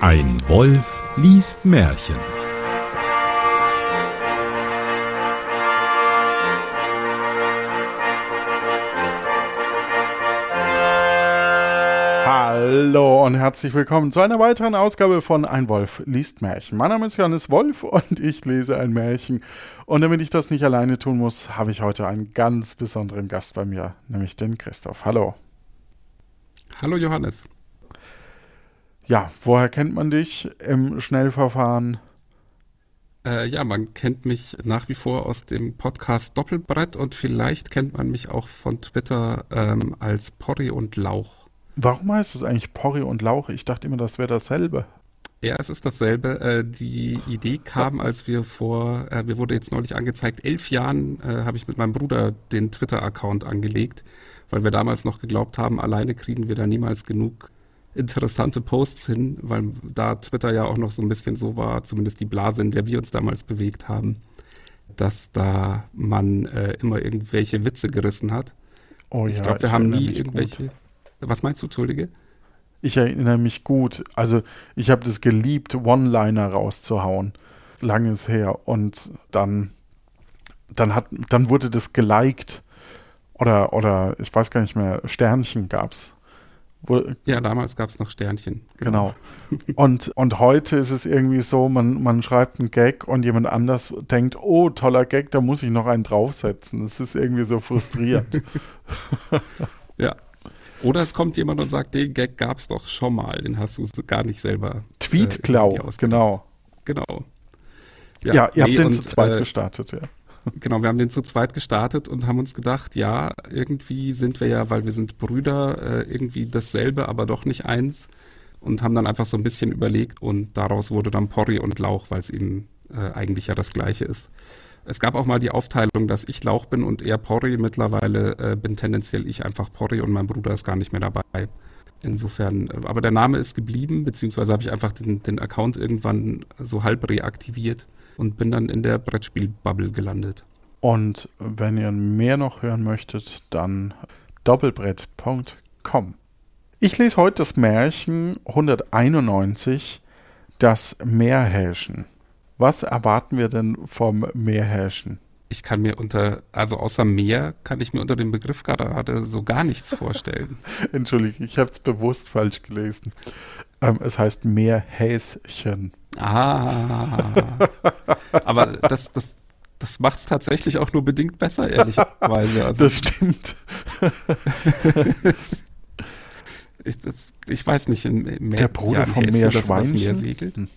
Ein Wolf liest Märchen. Hallo und herzlich willkommen zu einer weiteren Ausgabe von Ein Wolf liest Märchen. Mein Name ist Johannes Wolf und ich lese ein Märchen. Und damit ich das nicht alleine tun muss, habe ich heute einen ganz besonderen Gast bei mir, nämlich den Christoph. Hallo. Hallo Johannes. Ja, woher kennt man dich im Schnellverfahren? Äh, ja, man kennt mich nach wie vor aus dem Podcast Doppelbrett und vielleicht kennt man mich auch von Twitter ähm, als Porri und Lauch. Warum heißt es eigentlich Porri und Lauch? Ich dachte immer, das wäre dasselbe. Ja, es ist dasselbe. Äh, die Idee kam, als wir vor, äh, mir wurde jetzt neulich angezeigt, elf Jahren äh, habe ich mit meinem Bruder den Twitter-Account angelegt, weil wir damals noch geglaubt haben, alleine kriegen wir da niemals genug interessante Posts hin, weil da Twitter ja auch noch so ein bisschen so war, zumindest die Blase, in der wir uns damals bewegt haben, dass da man äh, immer irgendwelche Witze gerissen hat. Oh ich ja, glaube, wir haben nie irgendwelche. Gut. Was meinst du, Entschuldige? Ich erinnere mich gut. Also ich habe das geliebt, One-Liner rauszuhauen. Langes her. Und dann, dann hat, dann wurde das geliked. Oder, oder ich weiß gar nicht mehr, Sternchen gab's. Wo, Ja, damals gab es noch Sternchen. genau. Und, und heute ist es irgendwie so, man, man schreibt einen Gag und jemand anders denkt, oh, toller Gag, da muss ich noch einen draufsetzen. Das ist irgendwie so frustrierend. Ja. Oder es kommt jemand und sagt, den Gag gab es doch schon mal, den hast du gar nicht selber. Tweetklau, irgendwie ausgedacht. genau. Genau. Ja, ihr habt den und, zu zweit äh, gestartet, ja. Genau, wir haben den zu zweit gestartet und haben uns gedacht, ja, irgendwie sind wir ja, weil wir sind Brüder, äh, irgendwie dasselbe, aber doch nicht eins. Und haben dann einfach so ein bisschen überlegt und daraus wurde dann Porri und Lauch, weil es eben äh, eigentlich ja das gleiche ist. Es gab auch mal die Aufteilung, dass ich Lauch bin und er Porri. Mittlerweile äh, bin tendenziell ich einfach Porri und mein Bruder ist gar nicht mehr dabei. Insofern, äh, aber der Name ist geblieben, beziehungsweise habe ich einfach den, den Account irgendwann so halb reaktiviert und bin dann in der Brettspielbubble gelandet. Und wenn ihr mehr noch hören möchtet, dann doppelbrett.com. Ich lese heute das Märchen 191, das Meerhäschen. Was erwarten wir denn vom Meerhäschen? Ich kann mir unter, also außer Meer, kann ich mir unter dem Begriff gerade so gar nichts vorstellen. Entschuldige, ich habe es bewusst falsch gelesen. Ähm, es heißt Meerhäschen. Ah. Aber das, das, das macht es tatsächlich auch nur bedingt besser, ehrlicherweise. Also Das stimmt. ich, das, ich weiß nicht, in Meer, Der Bruder ja, vom Meerschweinchen? Meer segelt. Hm.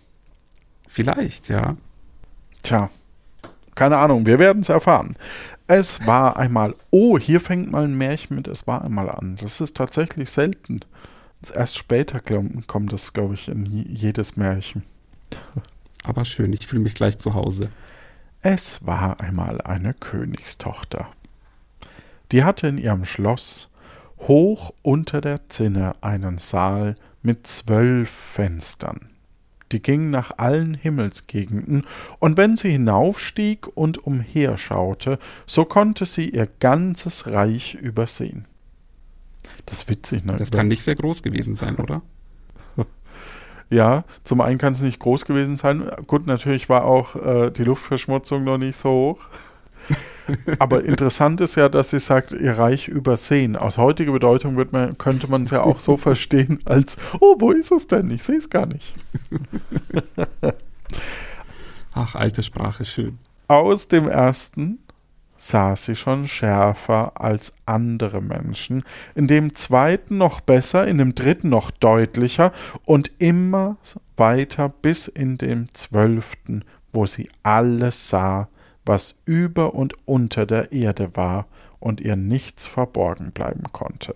Vielleicht, ja. Tja, keine Ahnung, wir werden es erfahren. Es war einmal, oh, hier fängt mal ein Märchen mit Es war einmal an. Das ist tatsächlich selten. Erst später kommt das, glaube ich, in je- jedes Märchen. Aber schön, ich fühle mich gleich zu Hause. Es war einmal eine Königstochter. Die hatte in ihrem Schloss hoch unter der Zinne einen Saal mit zwölf Fenstern. Die gingen nach allen Himmelsgegenden, und wenn sie hinaufstieg und umherschaute, so konnte sie ihr ganzes Reich übersehen. Das ist witzig, ne? Das kann nicht sehr groß gewesen sein, oder? Ja, zum einen kann es nicht groß gewesen sein. Gut, natürlich war auch äh, die Luftverschmutzung noch nicht so hoch. Aber interessant ist ja, dass sie sagt, ihr Reich übersehen. Aus heutiger Bedeutung wird man, könnte man es ja auch so verstehen, als, oh, wo ist es denn? Ich sehe es gar nicht. Ach, alte Sprache, schön. Aus dem ersten sah sie schon schärfer als andere Menschen, in dem zweiten noch besser, in dem dritten noch deutlicher und immer weiter bis in dem zwölften, wo sie alles sah, was über und unter der Erde war und ihr nichts verborgen bleiben konnte.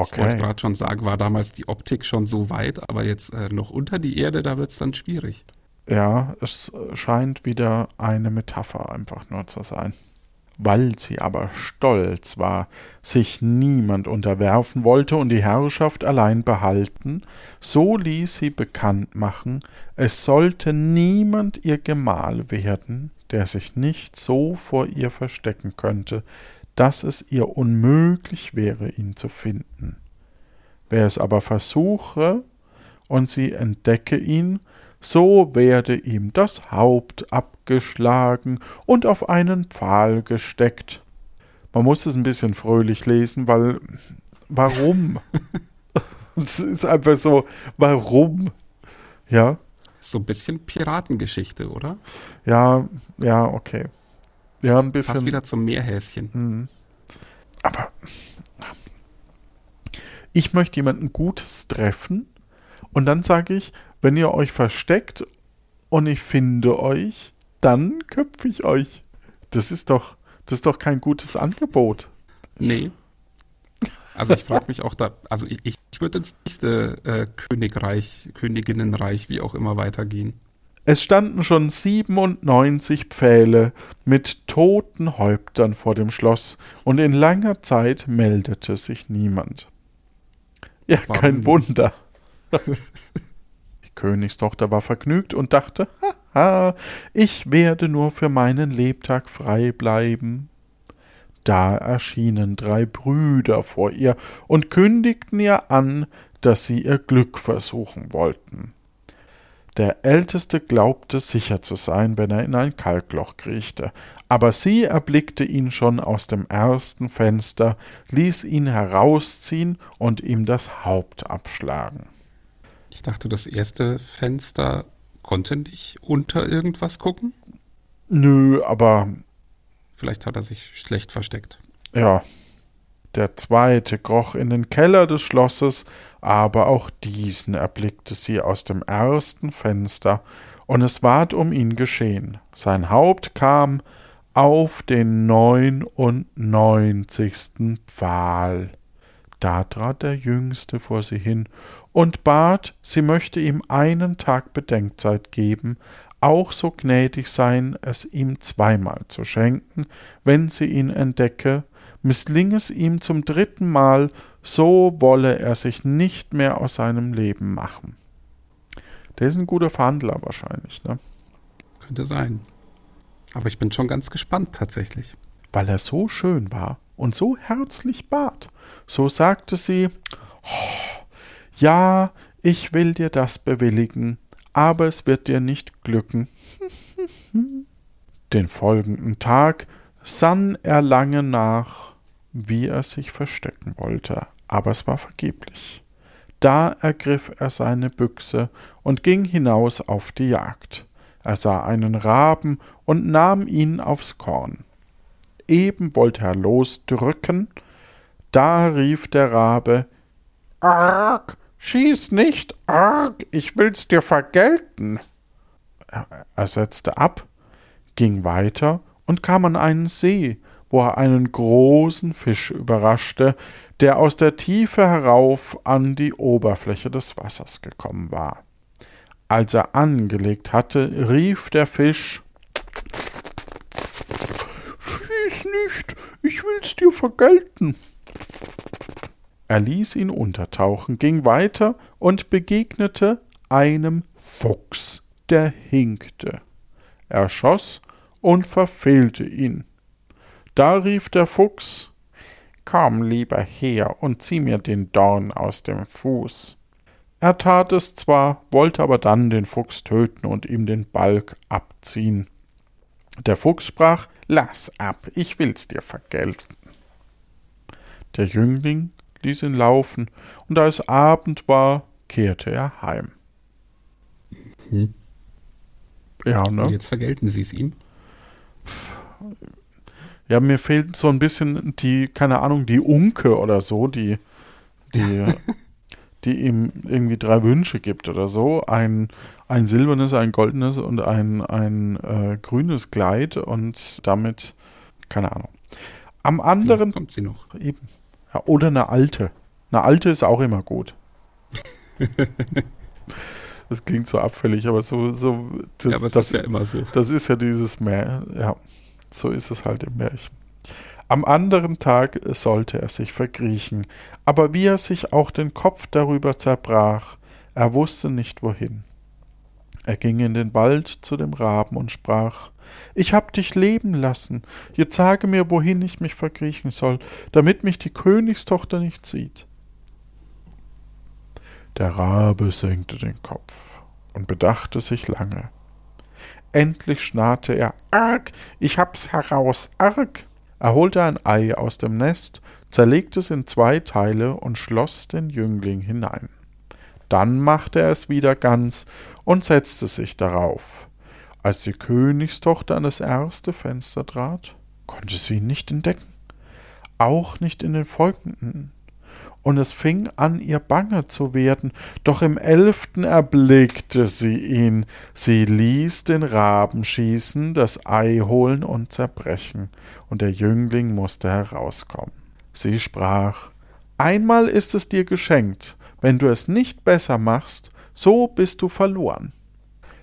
Ich wollte Okay. gerade schon sagen, war damals die Optik schon so weit, aber jetzt äh, noch unter die Erde, da wird es dann schwierig. Ja, es scheint wieder eine Metapher einfach nur zu sein. Weil sie aber stolz war, sich niemand unterwerfen wollte und die Herrschaft allein behalten, so ließ sie bekannt machen, es sollte niemand ihr Gemahl werden, der sich nicht so vor ihr verstecken könnte, dass es ihr unmöglich wäre, ihn zu finden. Wer es aber versuche und sie entdecke ihn, so werde ihm das Haupt abgeschlagen und auf einen Pfahl gesteckt. Man muss es ein bisschen fröhlich lesen, weil warum? es ist einfach so, warum? Ja. So ein bisschen Piratengeschichte, oder? Ja, ja, okay. Ja, ein bisschen. Passt wieder zum Meerhäschen. Mhm. Aber ich möchte jemanden Gutes treffen und dann sage ich, wenn ihr euch versteckt und ich finde euch, dann köpfe ich euch. Das ist doch, das ist doch kein gutes Angebot. Nee. Also ich frage mich auch da, also ich, ich würde ins nächste äh, Königreich, Königinnenreich, wie auch immer weitergehen. Es standen schon 97 Pfähle mit toten Häuptern vor dem Schloss, und in langer Zeit meldete sich niemand. Ja, Warum kein nicht? Wunder. Die Königstochter war vergnügt und dachte, haha, ich werde nur für meinen Lebtag frei bleiben. Da erschienen drei Brüder vor ihr und kündigten ihr an, dass sie ihr Glück versuchen wollten. Der Älteste glaubte sicher zu sein, wenn er in ein Kalkloch kriechte, aber sie erblickte ihn schon aus dem ersten Fenster, ließ ihn herausziehen und ihm das Haupt abschlagen. Ich dachte, das erste Fenster konnte nicht unter irgendwas gucken. Nö, aber Vielleicht hat er sich schlecht versteckt. ja. Der zweite kroch in den Keller des Schlosses, aber auch diesen erblickte sie aus dem ersten Fenster, und es ward um ihn geschehen. Sein Haupt kam auf den neunundneunzigsten Pfahl. Da trat der Jüngste vor sie hin und bat, sie möchte ihm einen Tag Bedenkzeit geben, auch so gnädig sein, es ihm zweimal zu schenken, wenn sie ihn entdecke, missling es ihm zum dritten Mal, so wolle er sich nicht mehr aus seinem Leben machen. Der ist ein guter Verhandler wahrscheinlich, ne? Könnte sein. Aber ich bin schon ganz gespannt tatsächlich. Weil er so schön war und so herzlich bat. So sagte sie, "Oh, ja, ich will dir das bewilligen, aber es wird dir nicht glücken. Den folgenden Tag sann er lange nach, wie er sich verstecken wollte, aber es war vergeblich. Da ergriff er seine Büchse und ging hinaus auf die Jagd. Er sah einen Raben und nahm ihn aufs Korn. Eben wollte er losdrücken, da rief der Rabe Arg, schieß nicht, arg, ich will's dir vergelten. Er, setzte ab, ging weiter und kam an einen See, wo er einen großen Fisch überraschte, der aus der Tiefe herauf an die Oberfläche des Wassers gekommen war. Als er angelegt hatte, rief der Fisch Schieß nicht, ich will's dir vergelten. Er ließ ihn untertauchen, ging weiter und begegnete einem Fuchs, der hinkte. Er schoss und verfehlte ihn. Da rief der Fuchs Komm lieber her und zieh mir den Dorn aus dem Fuß. Er tat es zwar, wollte aber dann den Fuchs töten und ihm den Balg abziehen. Der Fuchs sprach Lass ab, ich will's dir vergelten. Der Jüngling ließ ihn laufen, und da es Abend war, kehrte er heim. Hm. Ja, Und ne? jetzt vergelten sie es ihm. Ja, mir fehlt so ein bisschen die, keine Ahnung, die Unke oder so, die, die, die ihm irgendwie drei Wünsche gibt oder so. Ein, ein silbernes, ein goldenes und ein, ein äh, grünes Kleid und damit, keine Ahnung. Am anderen Vielleicht kommt sie noch. Eben. Oder eine alte. Eine alte ist auch immer gut. das klingt so abfällig, aber so, so das, ja, aber das, ist ja immer so. das ist ja dieses Märchen. Ja, so ist es halt im Märchen. Am anderen Tag sollte er sich verkriechen, aber wie er sich auch den Kopf darüber zerbrach, er wusste nicht wohin. Er ging in den Wald zu dem Raben und sprach Ich hab dich leben lassen, jetzt sage mir, wohin ich mich verkriechen soll, damit mich die Königstochter nicht sieht. Der Rabe senkte den Kopf und bedachte sich lange. Endlich schnarrte er Arg, ich hab's heraus, arg. Er holte ein Ei aus dem Nest, zerlegte es in zwei Teile und schloss den Jüngling hinein. Dann machte er es wieder ganz und setzte sich darauf. Als die Königstochter an das erste Fenster trat, konnte sie ihn nicht entdecken, auch nicht in den folgenden. Und es fing an, ihr bange zu werden, doch im elften erblickte sie ihn. Sie ließ den Raben schießen, das Ei holen und zerbrechen, und der Jüngling musste herauskommen. Sie sprach Einmal ist es dir geschenkt, wenn du es nicht besser machst, so bist du verloren.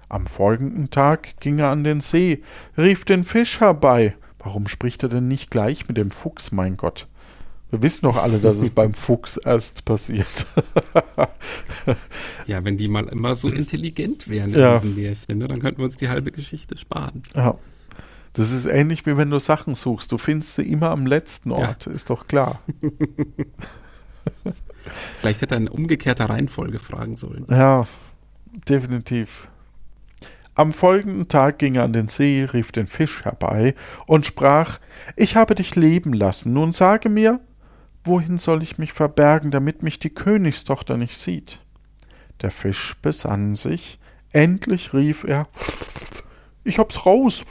Am folgenden Tag ging er an den See, rief den Fisch herbei. Warum spricht er denn nicht gleich mit dem Fuchs, mein Gott? Wir wissen doch alle, dass es beim Fuchs erst passiert. ja, wenn die mal immer so intelligent wären in Ja. diesen Märchen, ne, dann könnten wir uns die halbe Geschichte sparen. ja. Das ist ähnlich wie wenn du Sachen suchst. Du findest sie immer am letzten Ja. Ort, ist doch klar. Vielleicht hätte er in umgekehrter Reihenfolge fragen sollen. Ja, definitiv. Am folgenden Tag ging er an den See, rief den Fisch herbei und sprach Ich habe dich leben lassen, nun sage mir, wohin soll ich mich verbergen, damit mich die Königstochter nicht sieht? Der Fisch besann sich, endlich rief er Ich hab's raus,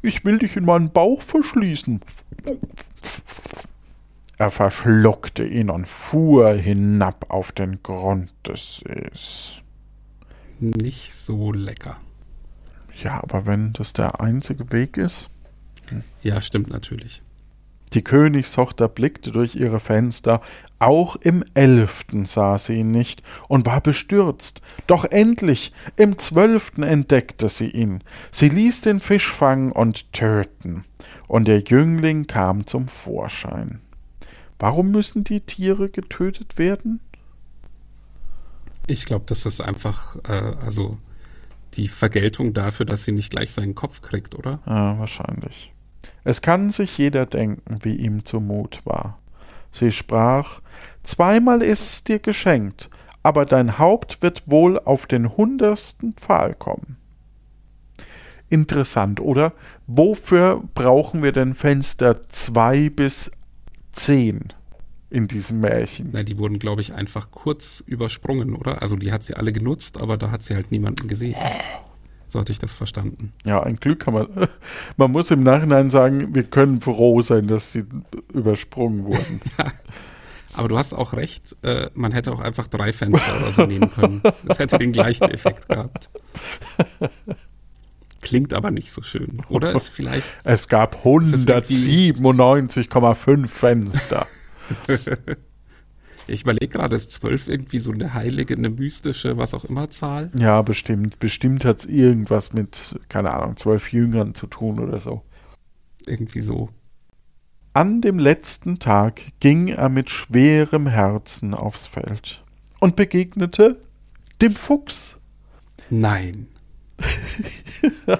ich will dich in meinen Bauch verschließen. Er verschluckte ihn und fuhr hinab auf den Grund des Sees. Nicht so lecker. Ja, aber wenn das der einzige Weg ist. Ja, stimmt natürlich. Die Königstochter blickte durch ihre Fenster, auch im elften sah sie ihn nicht und war bestürzt. Doch endlich, im zwölften entdeckte sie ihn. Sie ließ den Fisch fangen und töten, und der Jüngling kam zum Vorschein. Warum müssen die Tiere getötet werden? Ich glaube, das ist einfach, äh, also die Vergeltung dafür, dass sie nicht gleich seinen Kopf kriegt, oder? Ja, wahrscheinlich. Es kann sich jeder denken, wie ihm zumut war. Sie sprach Zweimal ist's dir geschenkt, aber dein Haupt wird wohl auf den hundertsten Pfahl kommen. Interessant, oder? Wofür brauchen wir denn Fenster zwei bis zehn in diesem Märchen? Na, die wurden, glaube ich, einfach kurz übersprungen, oder? Also die hat sie alle genutzt, aber da hat sie halt niemanden gesehen. So hatte ich das verstanden. Ja, ein Glück kann man. Man muss im Nachhinein sagen, wir können froh sein, dass die übersprungen wurden. Aber du hast auch recht, äh, man hätte auch einfach drei Fenster oder so nehmen können. Das hätte den gleichen Effekt gehabt. Klingt aber nicht so schön. Oder ist vielleicht. Es gab ist irgendwie- 197,5 Fenster. Ich überlege gerade, ist zwölf irgendwie so eine heilige, eine mystische, was auch immer Zahl? Ja, bestimmt. Bestimmt hat es irgendwas mit, keine Ahnung, zwölf Jüngern zu tun oder so. Irgendwie so. An dem letzten Tag ging er mit schwerem Herzen aufs Feld und begegnete dem Fuchs. Nein.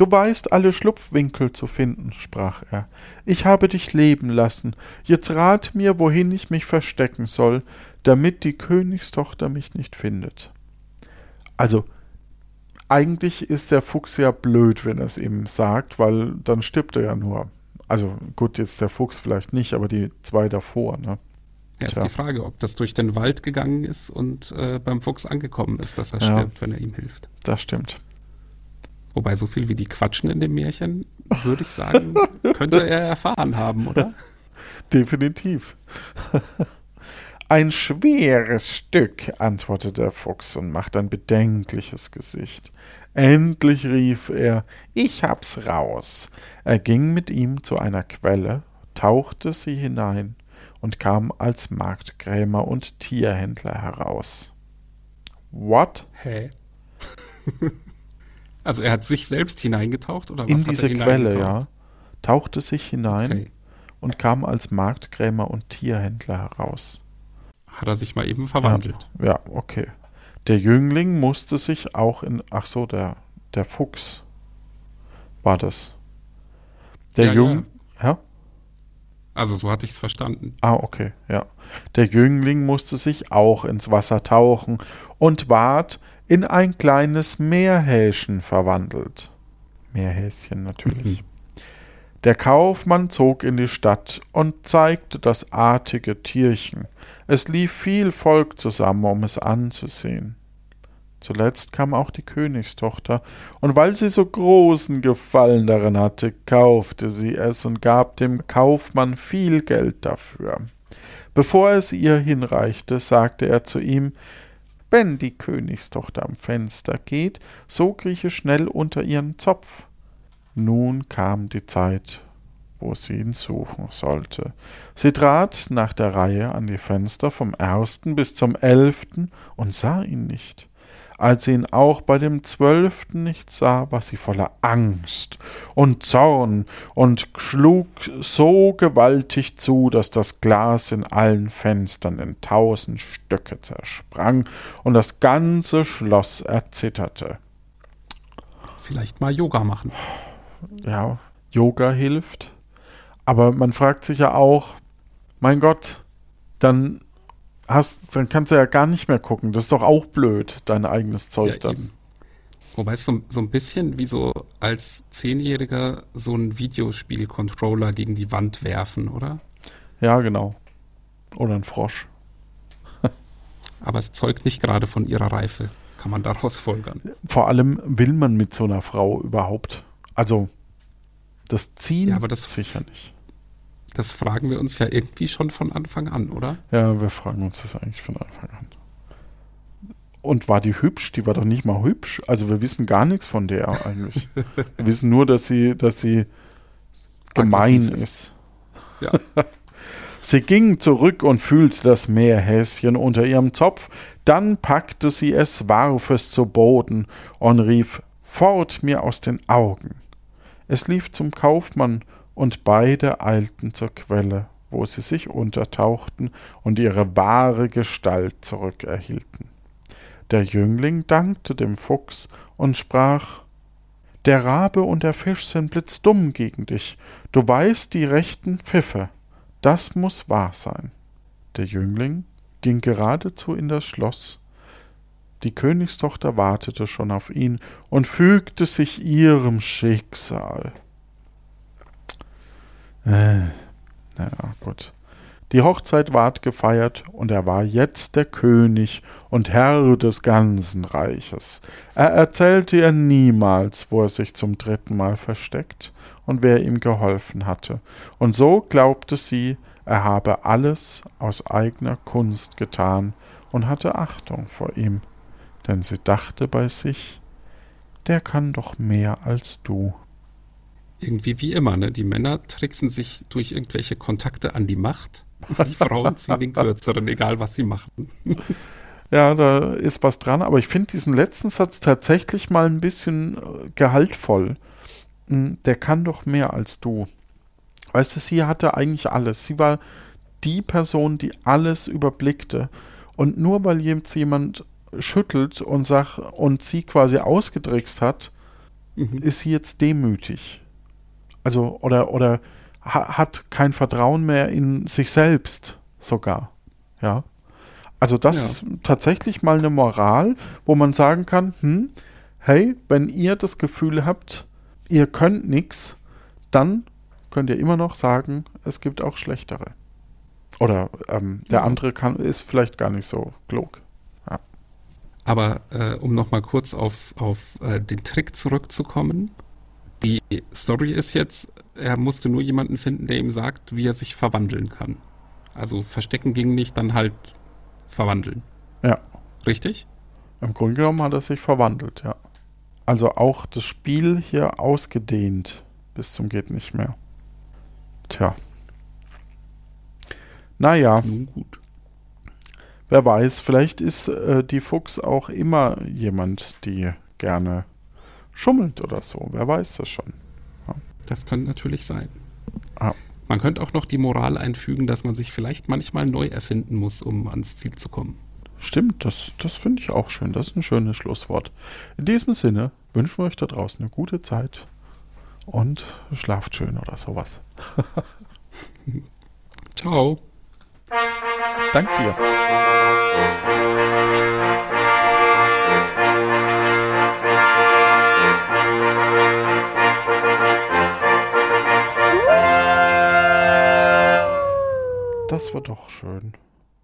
Du weißt alle Schlupfwinkel zu finden, sprach er. Ich habe dich leben lassen. Jetzt rat mir, wohin ich mich verstecken soll, damit die Königstochter mich nicht findet. Also, eigentlich ist der Fuchs ja blöd, wenn er es ihm sagt, weil dann stirbt er ja nur. Also gut, jetzt der Fuchs vielleicht nicht, aber die zwei davor, ne? Ja, ist die Frage, ob das durch den Wald gegangen ist und äh, beim Fuchs angekommen ist, dass er Ja. stirbt, wenn er ihm hilft. Das stimmt. Wobei so viel wie die quatschen in dem Märchen, würde ich sagen, könnte er erfahren haben, oder? Definitiv. Ein schweres Stück, antwortete der Fuchs und machte ein bedenkliches Gesicht. Endlich rief er, ich hab's raus. Er ging mit ihm zu einer Quelle, tauchte sie hinein und kam als Marktkrämer und Tierhändler heraus. What? Hä? also er hat sich selbst hineingetaucht oder was In diese Quelle, ja. Tauchte sich hinein Okay. und kam als Marktkrämer und Tierhändler heraus. Hat er sich mal eben verwandelt. Ja, okay. Der Jüngling musste sich auch in. Ach so, der, der Fuchs war das. Der Ja, Jung. Ja. Also so hatte ich es verstanden. Ah, okay, ja. Der Jüngling musste sich auch ins Wasser tauchen und ward in ein kleines Meerhäschen verwandelt. Meerhäschen natürlich. Der Kaufmann zog in die Stadt und zeigte das artige Tierchen. Es lief viel Volk zusammen, um es anzusehen. Zuletzt kam auch die Königstochter, und weil sie so großen Gefallen darin hatte, kaufte sie es und gab dem Kaufmann viel Geld dafür. Bevor es ihr hinreichte, sagte er zu ihm Wenn die Königstochter am Fenster geht, so krieche schnell unter ihren Zopf. Nun kam die Zeit, wo sie ihn suchen sollte. Sie trat nach der Reihe an die Fenster vom ersten bis zum elften und sah ihn nicht. Als sie ihn auch bei dem zwölften nicht sah, war sie voller Angst und Zorn und schlug so gewaltig zu, dass das Glas in allen Fenstern in tausend Stücke zersprang und das ganze Schloss erzitterte. Vielleicht mal Yoga machen. ja, Yoga hilft. Aber man fragt sich ja auch, mein Gott, dann hast, dann kannst du ja gar nicht mehr gucken. Das ist doch auch blöd, dein eigenes Zeug Ja, dann. eben. Wobei es so, so ein bisschen wie so als Zehnjähriger so ein Videospiel-Controller gegen die Wand werfen, oder? Ja, genau. Oder ein Frosch. Aber es zeugt nicht gerade von ihrer Reife, kann man daraus folgern. Vor allem will man mit so einer Frau überhaupt. Also, das ziehen Ja, aber das- sicher nicht. Das fragen wir uns ja irgendwie schon von Anfang an, oder? Ja, wir fragen uns das eigentlich von Anfang an. Und war die hübsch? Die war doch nicht mal hübsch. Also wir wissen gar nichts von der eigentlich. wir wissen nur, dass sie, dass sie gemein ist. Ja. Sie ging zurück und fühlte das Meerhäschen unter ihrem Zopf, dann packte sie es, warf es zu Boden und rief Fort mir aus den Augen. Es lief zum Kaufmann, und beide eilten zur Quelle, wo sie sich untertauchten und ihre wahre Gestalt zurückerhielten. Der Jüngling dankte dem Fuchs und sprach Der Rabe und der Fisch sind blitzdumm gegen dich, du weißt die rechten Pfiffe, das muss wahr sein. Der Jüngling ging geradezu in das Schloss. Die Königstochter wartete schon auf ihn und fügte sich ihrem Schicksal. Äh, naja, gut. Die Hochzeit ward gefeiert, und er war jetzt der König und Herr des ganzen Reiches. Er erzählte ihr niemals, wo er sich zum dritten Mal versteckt und wer ihm geholfen hatte, und so glaubte sie, er habe alles aus eigener Kunst getan und hatte Achtung vor ihm, denn sie dachte bei sich, der kann doch mehr als du. Irgendwie wie immer, ne? Die Männer tricksen sich durch irgendwelche Kontakte an die Macht. Die Frauen ziehen den kürzeren, egal was sie machen. Ja, da ist was dran, aber ich finde diesen letzten Satz tatsächlich mal ein bisschen äh, gehaltvoll. Hm, Der kann doch mehr als du. Weißt du, sie hatte eigentlich alles. Sie war die Person, die alles überblickte. Und nur weil jetzt jemand schüttelt und sagt und sie quasi ausgetrickst hat, Mhm. ist sie jetzt demütig. Also, oder, oder ha hat kein Vertrauen mehr in sich selbst sogar. Ja. Also, das Ja. ist tatsächlich mal eine Moral, wo man sagen kann: hm, hey, wenn ihr das Gefühl habt, ihr könnt nichts, dann könnt ihr immer noch sagen, es gibt auch schlechtere. Oder ähm, der Ja. andere kann, ist vielleicht gar nicht so klug. Aber äh, um nochmal kurz auf, auf äh, den Trick zurückzukommen. Die Story ist jetzt, er musste nur jemanden finden, der ihm sagt, wie er sich verwandeln kann. Also verstecken ging nicht, dann halt verwandeln. Ja. Richtig? Im Grunde genommen hat er sich verwandelt, ja. Also auch das Spiel hier ausgedehnt bis zum geht nicht mehr. Tja. Naja, Nun gut. wer weiß, vielleicht ist äh, die Fuchs auch immer jemand, die gerne schummelt oder so. Wer weiß das schon. Das könnte natürlich sein. Ah. Man könnte auch noch die Moral einfügen, dass man sich vielleicht manchmal neu erfinden muss, um ans Ziel zu kommen. Stimmt, das, das finde ich auch schön. Das ist ein schönes Schlusswort. In diesem Sinne wünschen wir euch da draußen eine gute Zeit und schlaft schön oder sowas. Ciao. Dank dir. Das war doch schön.